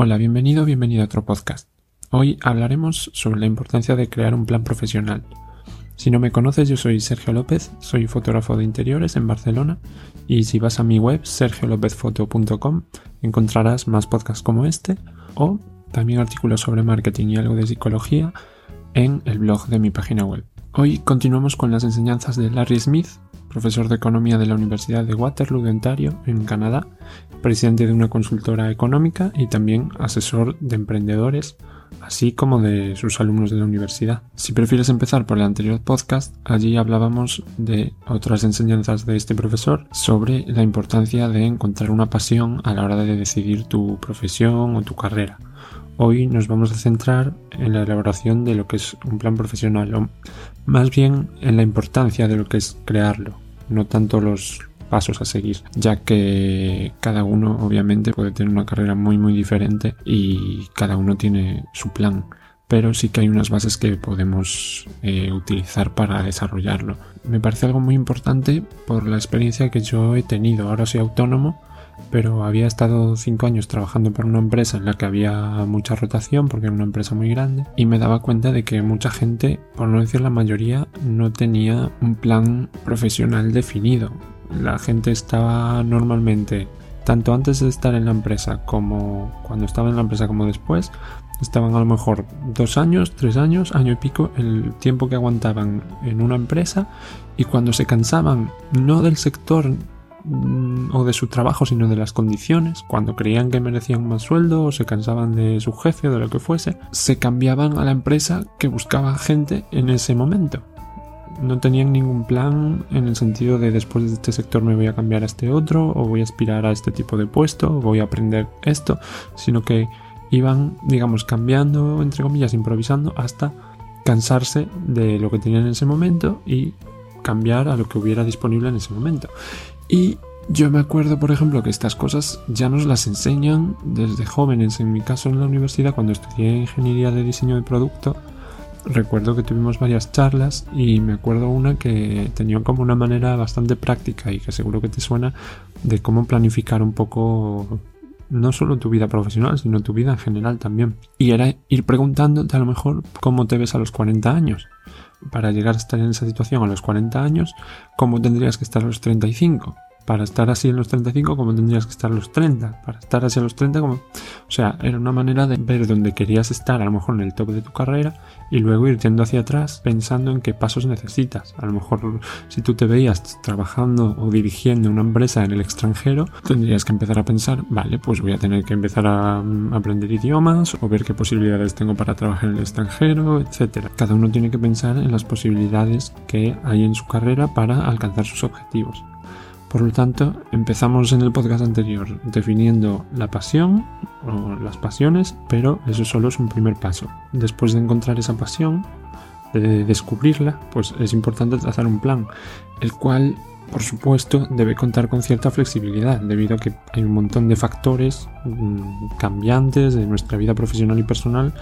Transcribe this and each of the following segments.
Hola, bienvenido, bienvenido a otro podcast. Hoy hablaremos sobre la importancia de crear un plan profesional. Si no me conoces, yo soy Sergio López, soy fotógrafo de interiores en Barcelona y si vas a mi web sergiolopezfoto.com encontrarás más podcasts como este o también artículos sobre marketing y algo de psicología en el blog de mi página web. Hoy continuamos con las enseñanzas de Larry Smith, profesor de economía de la Universidad de Waterloo de Ontario, en Canadá, presidente de una consultora económica y también asesor de emprendedores, así como de sus alumnos de la universidad. Si prefieres empezar por el anterior podcast, allí hablábamos de otras enseñanzas de este profesor sobre la importancia de encontrar una pasión a la hora de decidir tu profesión o tu carrera. Hoy nos vamos a centrar en la elaboración de lo que es un plan profesional, o más bien en la importancia de lo que es crearlo, no tanto los pasos a seguir, ya que cada uno obviamente puede tener una carrera muy muy diferente y cada uno tiene su plan pero sí que hay unas bases que podemos eh, utilizar para desarrollarlo. Me parece algo muy importante por la experiencia que yo he tenido. Ahora soy autónomo pero había estado cinco años trabajando por una empresa en la que había mucha rotación porque era una empresa muy grande y me daba cuenta de que mucha gente, por no decir la mayoría, no tenía un plan profesional definido. La gente estaba normalmente, tanto antes de estar en la empresa como cuando estaba en la empresa como después, estaban a lo mejor dos años, tres años, año y pico, el tiempo que aguantaban en una empresa y cuando se cansaban, no del sector o de su trabajo, sino de las condiciones. Cuando creían que merecían más sueldo o se cansaban de su jefe o de lo que fuese, se cambiaban a la empresa que buscaba gente en ese momento. No tenían ningún plan en el sentido de después de este sector me voy a cambiar a este otro o voy a aspirar a este tipo de puesto o voy a aprender esto, sino que iban, digamos, cambiando, entre comillas, improvisando hasta cansarse de lo que tenían en ese momento y cambiar a lo que hubiera disponible en ese momento. Y yo me acuerdo, por ejemplo, que estas cosas ya nos las enseñan desde jóvenes. En mi caso, en la universidad, cuando estudié ingeniería de diseño de producto, recuerdo que tuvimos varias charlas y me acuerdo una que tenía como una manera bastante práctica y que seguro que te suena de cómo planificar un poco no solo tu vida profesional, sino tu vida en general también. Y era ir preguntándote a lo mejor cómo te ves a los 40 años para llegar a estar en esa situación a los 40 años, ¿cómo tendrías que estar a los 35? Para estar así en los 35, ¿cómo tendrías que estar a los 30? Para estar así los 30, como... O sea, era una manera de ver dónde querías estar, a lo mejor en el top de tu carrera, y luego ir yendo hacia atrás pensando en qué pasos necesitas. A lo mejor si tú te veías trabajando o dirigiendo una empresa en el extranjero, tendrías que empezar a pensar, vale, pues voy a tener que empezar a mm, aprender idiomas o ver qué posibilidades tengo para trabajar en el extranjero, etc. Cada uno tiene que pensar en las posibilidades que hay en su carrera para alcanzar sus objetivos. Por lo tanto, empezamos en el podcast anterior definiendo la pasión o las pasiones, pero eso solo es un primer paso. Después de encontrar esa pasión, de descubrirla, pues es importante trazar un plan, el cual, por supuesto, debe contar con cierta flexibilidad, debido a que hay un montón de factores mm, cambiantes de nuestra vida profesional y personal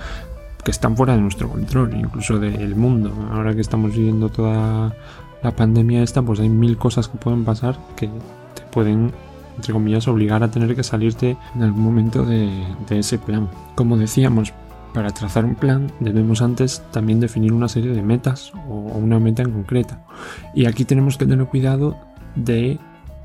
que están fuera de nuestro control, incluso del mundo. Ahora que estamos viviendo toda la pandemia esta, pues hay mil cosas que pueden pasar que te pueden, entre comillas, obligar a tener que salirte en algún momento de, ese plan. Como decíamos, para trazar un plan debemos antes también definir una serie de metas o una meta en concreta. Y aquí tenemos que tener cuidado de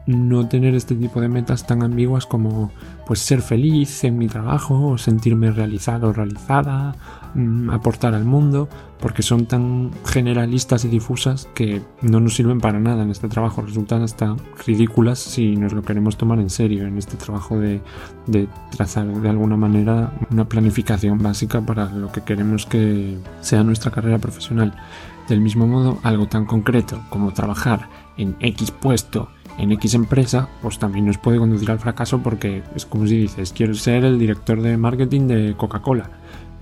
no tener este tipo de metas tan ambiguas como pues ser feliz en mi trabajo o sentirme realizado o realizada, mm, aportar al mundo, porque son tan generalistas y difusas que no nos sirven para nada en este trabajo, resultan hasta ridículas si nos lo queremos tomar en serio en este trabajo de, de trazar de alguna manera una planificación básica para lo que queremos que sea nuestra carrera profesional. Del mismo modo, algo tan concreto como trabajar en X puesto en X empresa, pues también nos puede conducir al fracaso porque es como si dices, quiero ser el director de marketing de Coca-Cola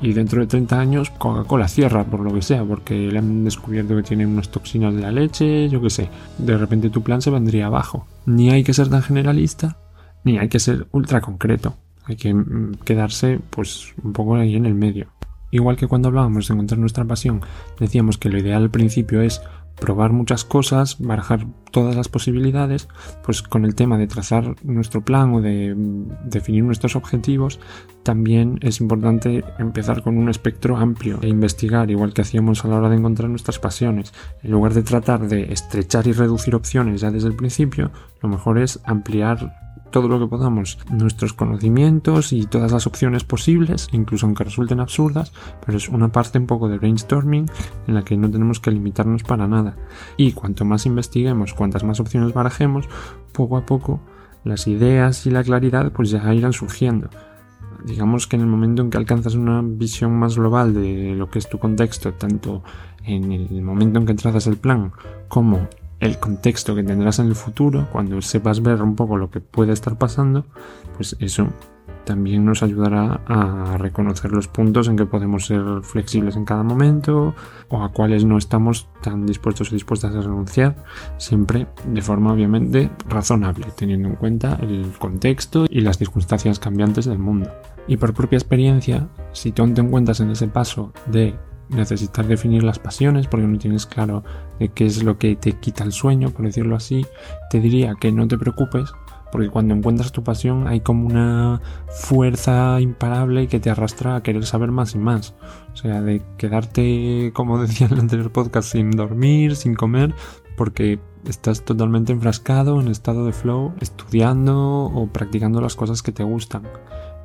y dentro de 30 años Coca-Cola cierra por lo que sea, porque le han descubierto que tiene unas toxinas de la leche, yo qué sé, de repente tu plan se vendría abajo. Ni hay que ser tan generalista, ni hay que ser ultra concreto, hay que mm, quedarse pues un poco ahí en el medio. Igual que cuando hablábamos de encontrar nuestra pasión, decíamos que lo ideal al principio es probar muchas cosas, barajar todas las posibilidades, pues con el tema de trazar nuestro plan o de mm, definir nuestros objetivos, también es importante empezar con un espectro amplio e investigar, igual que hacíamos a la hora de encontrar nuestras pasiones. En lugar de tratar de estrechar y reducir opciones ya desde el principio, lo mejor es ampliar todo lo que podamos, nuestros conocimientos y todas las opciones posibles, incluso aunque resulten absurdas, pero es una parte un poco de brainstorming en la que no tenemos que limitarnos para nada. Y cuanto más investiguemos, cuantas más opciones barajemos, poco a poco las ideas y la claridad pues ya irán surgiendo. Digamos que en el momento en que alcanzas una visión más global de lo que es tu contexto, tanto en el momento en que trazas el plan como el contexto que tendrás en el futuro, cuando sepas ver un poco lo que puede estar pasando, pues eso también nos ayudará a reconocer los puntos en que podemos ser flexibles en cada momento o a cuáles no estamos tan dispuestos o dispuestas a renunciar, siempre de forma obviamente razonable, teniendo en cuenta el contexto y las circunstancias cambiantes del mundo. Y por propia experiencia, si tú te encuentras en ese paso de necesitar definir las pasiones porque no tienes claro de qué es lo que te quita el sueño, por decirlo así, te diría que no te preocupes porque cuando encuentras tu pasión hay como una fuerza imparable que te arrastra a querer saber más y más. O sea, de quedarte, como decía en el anterior podcast, sin dormir, sin comer, porque estás totalmente enfrascado en estado de flow, estudiando o practicando las cosas que te gustan.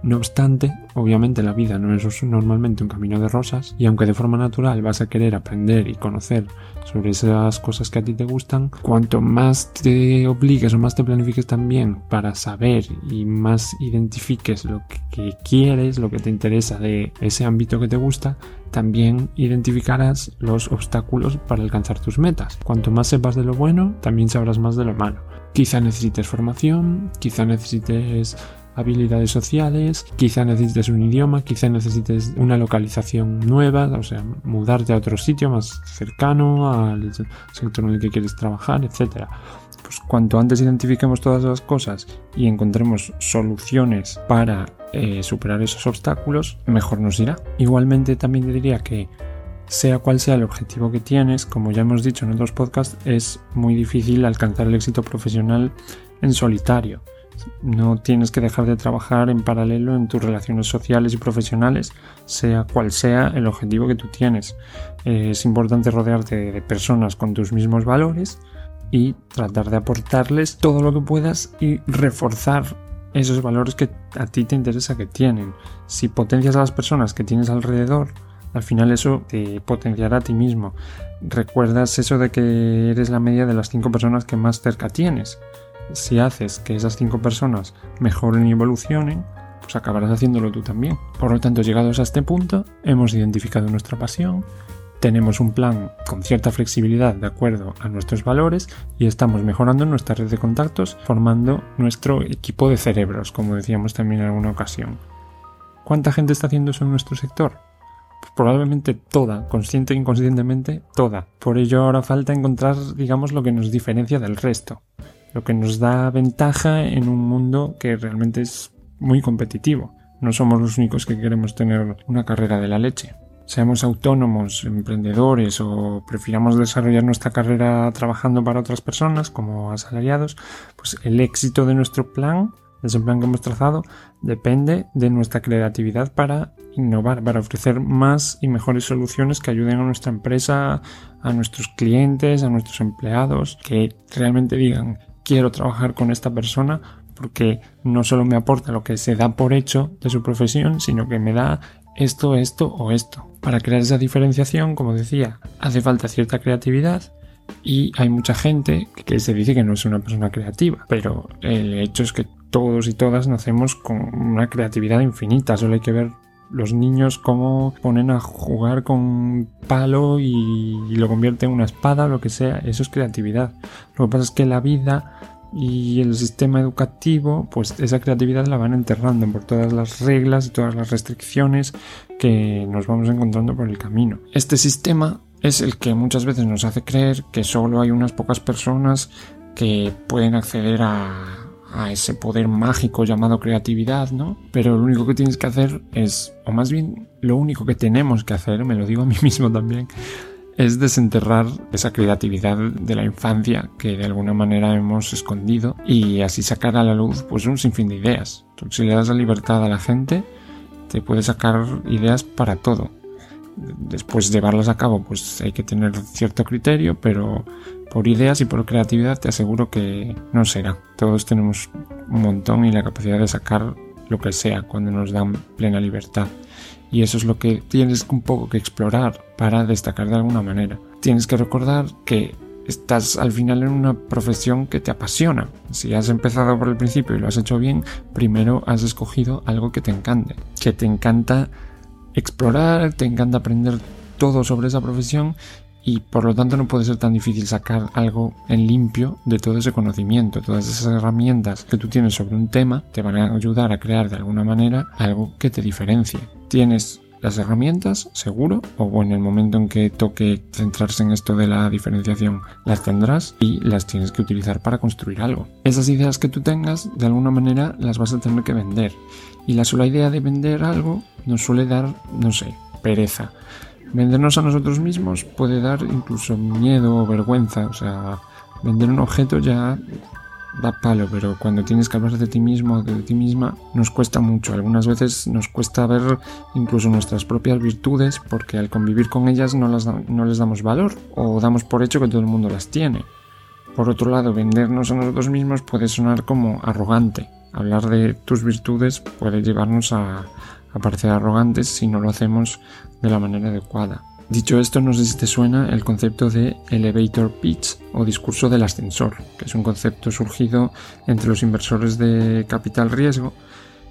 No obstante, obviamente la vida no es normalmente un camino de rosas y aunque de forma natural vas a querer aprender y conocer sobre esas cosas que a ti te gustan, cuanto más te obligues o más te planifiques también para saber y más identifiques lo que quieres, lo que te interesa de ese ámbito que te gusta, también identificarás los obstáculos para alcanzar tus metas. Cuanto más sepas de lo bueno, también sabrás más de lo malo. Quizá necesites formación, quizá necesites habilidades sociales, quizá necesites un idioma, quizá necesites una localización nueva, o sea, mudarte a otro sitio más cercano al sector en el que quieres trabajar, etc. Pues cuanto antes identifiquemos todas las cosas y encontremos soluciones para eh, superar esos obstáculos, mejor nos irá. Igualmente también diría que sea cual sea el objetivo que tienes, como ya hemos dicho en otros podcasts, es muy difícil alcanzar el éxito profesional en solitario. No tienes que dejar de trabajar en paralelo en tus relaciones sociales y profesionales, sea cual sea el objetivo que tú tienes. Eh, es importante rodearte de personas con tus mismos valores y tratar de aportarles todo lo que puedas y reforzar esos valores que a ti te interesa que tienen. Si potencias a las personas que tienes alrededor, al final eso te potenciará a ti mismo. Recuerdas eso de que eres la media de las cinco personas que más cerca tienes si haces que esas cinco personas mejoren y evolucionen, pues acabarás haciéndolo tú también. Por lo tanto, llegados a este punto, hemos identificado nuestra pasión, tenemos un plan con cierta flexibilidad de acuerdo a nuestros valores y estamos mejorando nuestra red de contactos formando nuestro equipo de cerebros, como decíamos también en alguna ocasión. ¿Cuánta gente está haciendo eso en nuestro sector? Pues probablemente toda, consciente e inconscientemente, toda. Por ello ahora falta encontrar, digamos, lo que nos diferencia del resto lo que nos da ventaja en un mundo que realmente es muy competitivo. No somos los únicos que queremos tener una carrera de la leche. Seamos autónomos, emprendedores o prefiramos desarrollar nuestra carrera trabajando para otras personas como asalariados, pues el éxito de nuestro plan, de ese plan que hemos trazado, depende de nuestra creatividad para innovar, para ofrecer más y mejores soluciones que ayuden a nuestra empresa, a nuestros clientes, a nuestros empleados, que realmente digan quiero trabajar con esta persona porque no solo me aporta lo que se da por hecho de su profesión, sino que me da esto, esto o esto. Para crear esa diferenciación, como decía, hace falta cierta creatividad y hay mucha gente que se dice que no es una persona creativa, pero el hecho es que todos y todas nacemos con una creatividad infinita, solo hay que ver los niños cómo ponen a jugar con palo y, lo convierten en una espada lo que sea, eso es creatividad. Lo que pasa es que la vida y el sistema educativo, pues esa creatividad la van enterrando por todas las reglas y todas las restricciones que nos vamos encontrando por el camino. Este sistema es el que muchas veces nos hace creer que solo hay unas pocas personas que pueden acceder a a ese poder mágico llamado creatividad, ¿no? Pero lo único que tienes que hacer es, o más bien lo único que tenemos que hacer, me lo digo a mí mismo también, es desenterrar esa creatividad de la infancia que de alguna manera hemos escondido y así sacar a la luz pues un sinfín de ideas. si le das la libertad a la gente, te puede sacar ideas para todo. Después de llevarlas a cabo, pues hay que tener cierto criterio, pero por ideas y por creatividad te aseguro que no será. Todos tenemos un montón y la capacidad de sacar lo que sea cuando nos dan plena libertad. Y eso es lo que tienes un poco que explorar para destacar de alguna manera. Tienes que recordar que estás al final en una profesión que te apasiona. Si has empezado por el principio y lo has hecho bien, primero has escogido algo que te encante, que te encanta explorar, te encanta aprender todo sobre esa profesión y por lo tanto no puede ser tan difícil sacar algo en limpio de todo ese conocimiento. Todas esas herramientas que tú tienes sobre un tema te van a ayudar a crear de alguna manera algo que te diferencie. Tienes las herramientas, seguro, o en el momento en que toque centrarse en esto de la diferenciación, las tendrás y las tienes que utilizar para construir algo. Esas ideas que tú tengas, de alguna manera, las vas a tener que vender. Y la sola idea de vender algo nos suele dar, no sé, pereza. Vendernos a nosotros mismos puede dar incluso miedo o vergüenza. O sea, vender un objeto ya da palo, pero cuando tienes que hablar de ti mismo o de ti misma nos cuesta mucho. Algunas veces nos cuesta ver incluso nuestras propias virtudes porque al convivir con ellas no, las no les damos valor o damos por hecho que todo el mundo las tiene. Por otro lado, vendernos a nosotros mismos puede sonar como arrogante. Hablar de tus virtudes puede llevarnos a, parecer arrogantes si no lo hacemos de la manera adecuada. Dicho esto, no sé si te suena el concepto de elevator pitch o discurso del ascensor, que es un concepto surgido entre los inversores de capital riesgo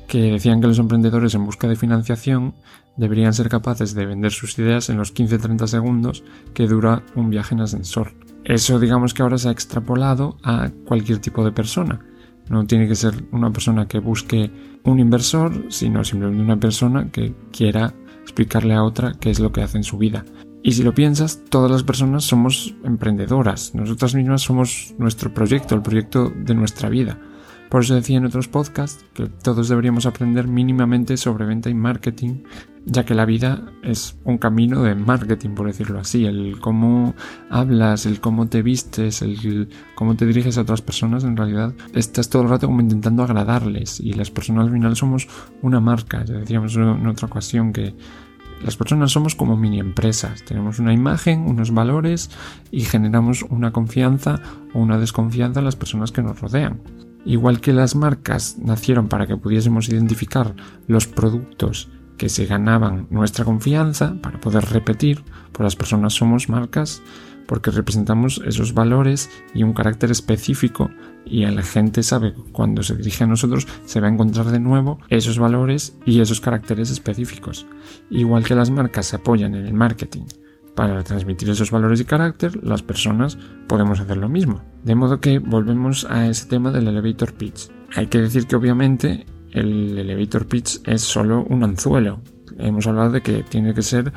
que decían que los emprendedores en busca de financiación deberían ser capaces de vender sus ideas en los 15-30 segundos que dura un viaje en ascensor. Eso digamos que ahora se ha extrapolado a cualquier tipo de persona. No tiene que ser una persona que busque un inversor, sino simplemente una persona que quiera explicarle a otra qué es lo que hace en su vida. Y si lo piensas, todas las personas somos emprendedoras, nosotras mismas somos nuestro proyecto, el proyecto de nuestra vida. Por eso decía en otros podcasts que todos deberíamos aprender mínimamente sobre venta y marketing, ya que la vida es un camino de marketing, por decirlo así. El cómo hablas, el cómo te vistes, el cómo te diriges a otras personas, en realidad estás todo el rato como intentando agradarles. Y las personas al final somos una marca. Ya decíamos en otra ocasión que las personas somos como mini empresas, tenemos una imagen, unos valores y generamos una confianza o una desconfianza en las personas que nos rodean. Igual que las marcas nacieron para que pudiésemos identificar los productos que se ganaban nuestra confianza para poder repetir, pues las personas somos marcas porque representamos esos valores y un carácter específico y la gente sabe cuando se dirige a nosotros se va a encontrar de nuevo esos valores y esos caracteres específicos. Igual que las marcas se apoyan en el marketing para transmitir esos valores y carácter, las personas podemos hacer lo mismo. De modo que volvemos a ese tema del elevator pitch. Hay que decir que obviamente el elevator pitch es solo un anzuelo. Hemos hablado de que tiene que ser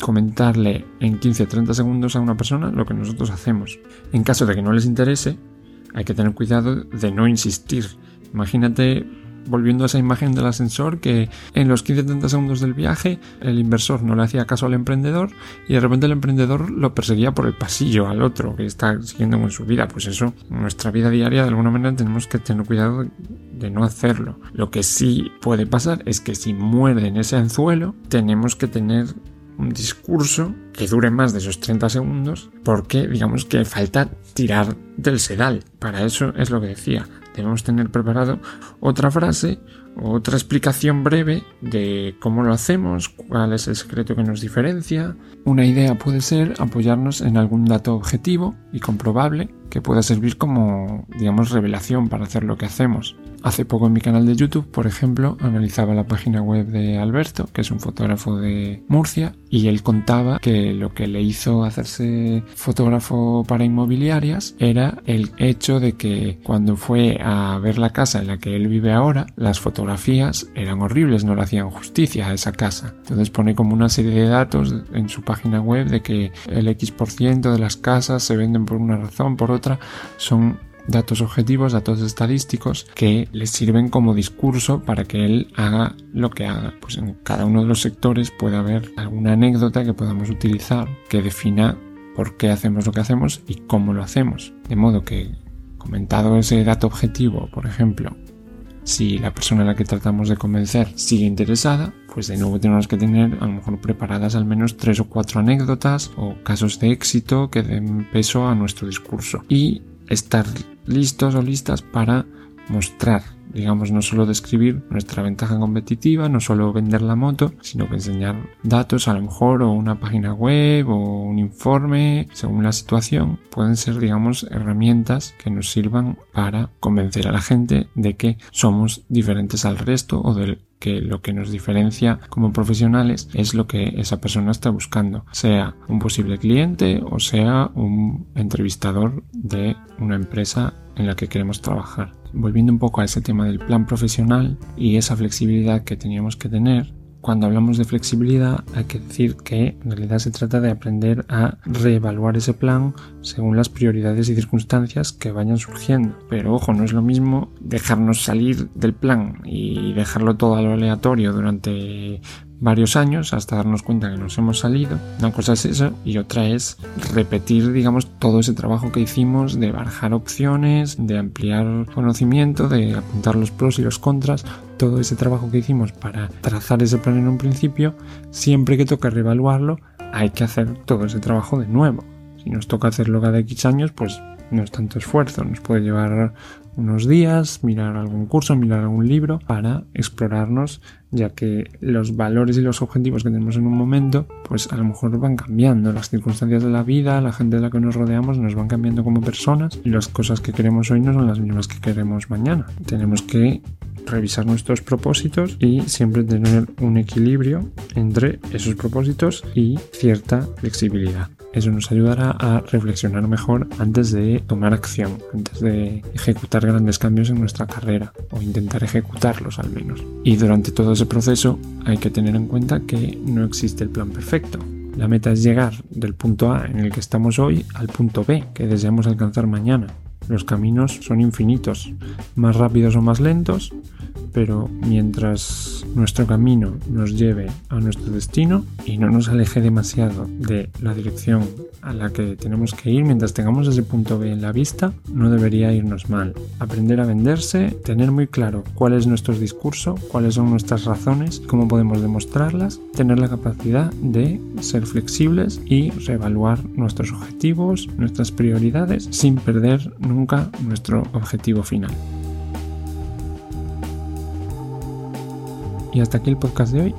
comentarle en 15-30 segundos a una persona lo que nosotros hacemos. En caso de que no les interese, hay que tener cuidado de no insistir. Imagínate volviendo a esa imagen del ascensor que en los 15-30 segundos del viaje el inversor no le hacía caso al emprendedor y de repente el emprendedor lo perseguía por el pasillo al otro que está siguiendo con su vida. Pues eso, en nuestra vida diaria de alguna manera tenemos que tener cuidado de no hacerlo. Lo que sí puede pasar es que si muerde en ese anzuelo tenemos que tener un discurso que dure más de esos 30 segundos porque digamos que falta tirar del sedal. Para eso es lo que decía debemos tener preparado otra frase o otra explicación breve de cómo lo hacemos, cuál es el secreto que nos diferencia. Una idea puede ser apoyarnos en algún dato objetivo y comprobable que pueda servir como, digamos, revelación para hacer lo que hacemos. Hace poco en mi canal de YouTube, por ejemplo, analizaba la página web de Alberto, que es un fotógrafo de Murcia, y él contaba que lo que le hizo hacerse fotógrafo para inmobiliarias era el hecho de que cuando fue a ver la casa en la que él vive ahora, las fotografías eran horribles, no le hacían justicia a esa casa. Entonces pone como una serie de datos en su página web de que el X% de las casas se venden por una razón, por otra, son datos objetivos, datos estadísticos que le sirven como discurso para que él haga lo que haga. Pues en cada uno de los sectores puede haber alguna anécdota que podamos utilizar que defina por qué hacemos lo que hacemos y cómo lo hacemos. De modo que, comentado ese dato objetivo, por ejemplo, si la persona a la que tratamos de convencer sigue interesada, pues de nuevo tenemos que tener a lo mejor preparadas al menos tres o cuatro anécdotas o casos de éxito que den peso a nuestro discurso y estar listos o listas para mostrar digamos, no solo describir nuestra ventaja competitiva, no solo vender la moto, sino que enseñar datos a lo mejor o una página web o un informe, según la situación, pueden ser, digamos, herramientas que nos sirvan para convencer a la gente de que somos diferentes al resto o del que lo que nos diferencia como profesionales es lo que esa persona está buscando, sea un posible cliente o sea un entrevistador de una empresa en la que queremos trabajar. Volviendo un poco a ese tema del plan profesional y esa flexibilidad que teníamos que tener, cuando hablamos de flexibilidad hay que decir que en realidad se trata de aprender a reevaluar ese plan según las prioridades y circunstancias que vayan surgiendo. Pero ojo, no es lo mismo dejarnos salir del plan y dejarlo todo a lo aleatorio durante varios años hasta darnos cuenta que nos hemos salido. Una cosa es eso y otra es repetir, digamos, todo ese trabajo que hicimos de barajar opciones, de ampliar conocimiento, de apuntar los pros y los contras, todo ese trabajo que hicimos para trazar ese plan en un principio, siempre que toca reevaluarlo, hay que hacer todo ese trabajo de nuevo. Si nos toca hacerlo cada X años, pues no es tanto esfuerzo, nos puede llevar unos días, mirar algún curso, mirar algún libro para explorarnos, ya que los valores y los objetivos que tenemos en un momento, pues a lo mejor van cambiando, las circunstancias de la vida, la gente de la que nos rodeamos nos van cambiando como personas y las cosas que queremos hoy no son las mismas que queremos mañana. Tenemos que revisar nuestros propósitos y siempre tener un equilibrio entre esos propósitos y cierta flexibilidad. Eso nos ayudará a reflexionar mejor antes de tomar acción, antes de ejecutar grandes cambios en nuestra carrera o intentar ejecutarlos al menos. Y durante todo ese proceso hay que tener en cuenta que no existe el plan perfecto. La meta es llegar del punto A en el que estamos hoy al punto B que deseamos alcanzar mañana. Los caminos son infinitos, más rápidos o más lentos, pero mientras nuestro camino nos lleve a nuestro destino y no nos aleje demasiado de la dirección a la que tenemos que ir, mientras tengamos ese punto B en la vista, no debería irnos mal. Aprender a venderse, tener muy claro cuál es nuestro discurso, cuáles son nuestras razones, cómo podemos demostrarlas, tener la capacidad de ser flexibles y reevaluar nuestros objetivos, nuestras prioridades, sin perder nunca nuestro objetivo final. Y hasta aquí el podcast de hoy.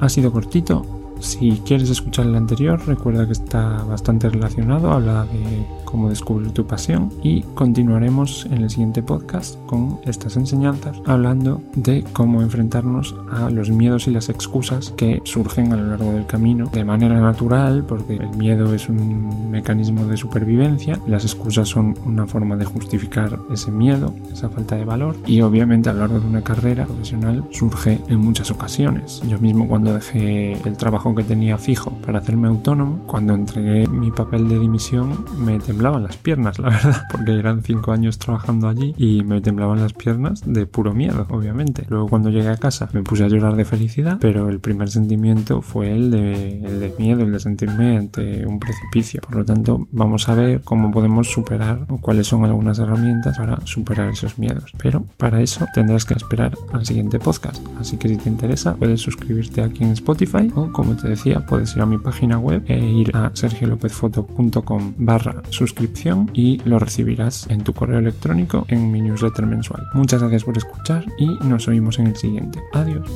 Ha sido cortito. Si quieres escuchar el anterior, recuerda que está bastante relacionado. Habla de cómo descubrir tu pasión y continuaremos en el siguiente podcast con estas enseñanzas hablando de cómo enfrentarnos a los miedos y las excusas que surgen a lo largo del camino de manera natural porque el miedo es un mecanismo de supervivencia, las excusas son una forma de justificar ese miedo, esa falta de valor y obviamente a lo largo de una carrera profesional surge en muchas ocasiones. Yo mismo cuando dejé el trabajo que tenía fijo para hacerme autónomo, cuando entregué mi papel de dimisión me temblaban las piernas, la verdad, porque eran cinco años trabajando allí y me temblaban las piernas de puro miedo, obviamente. Luego cuando llegué a casa me puse a llorar de felicidad, pero el primer sentimiento fue el de, el de miedo, el de sentirme ante un precipicio. Por lo tanto, vamos a ver cómo podemos superar o cuáles son algunas herramientas para superar esos miedos. Pero para eso tendrás que esperar al siguiente podcast. Así que si te interesa, puedes suscribirte aquí en Spotify o como te decía, puedes ir a mi página web e ir a sergiolopezfoto.com barra suscribirte y lo recibirás en tu correo electrónico en mi newsletter mensual. Muchas gracias por escuchar y nos oímos en el siguiente. Adiós.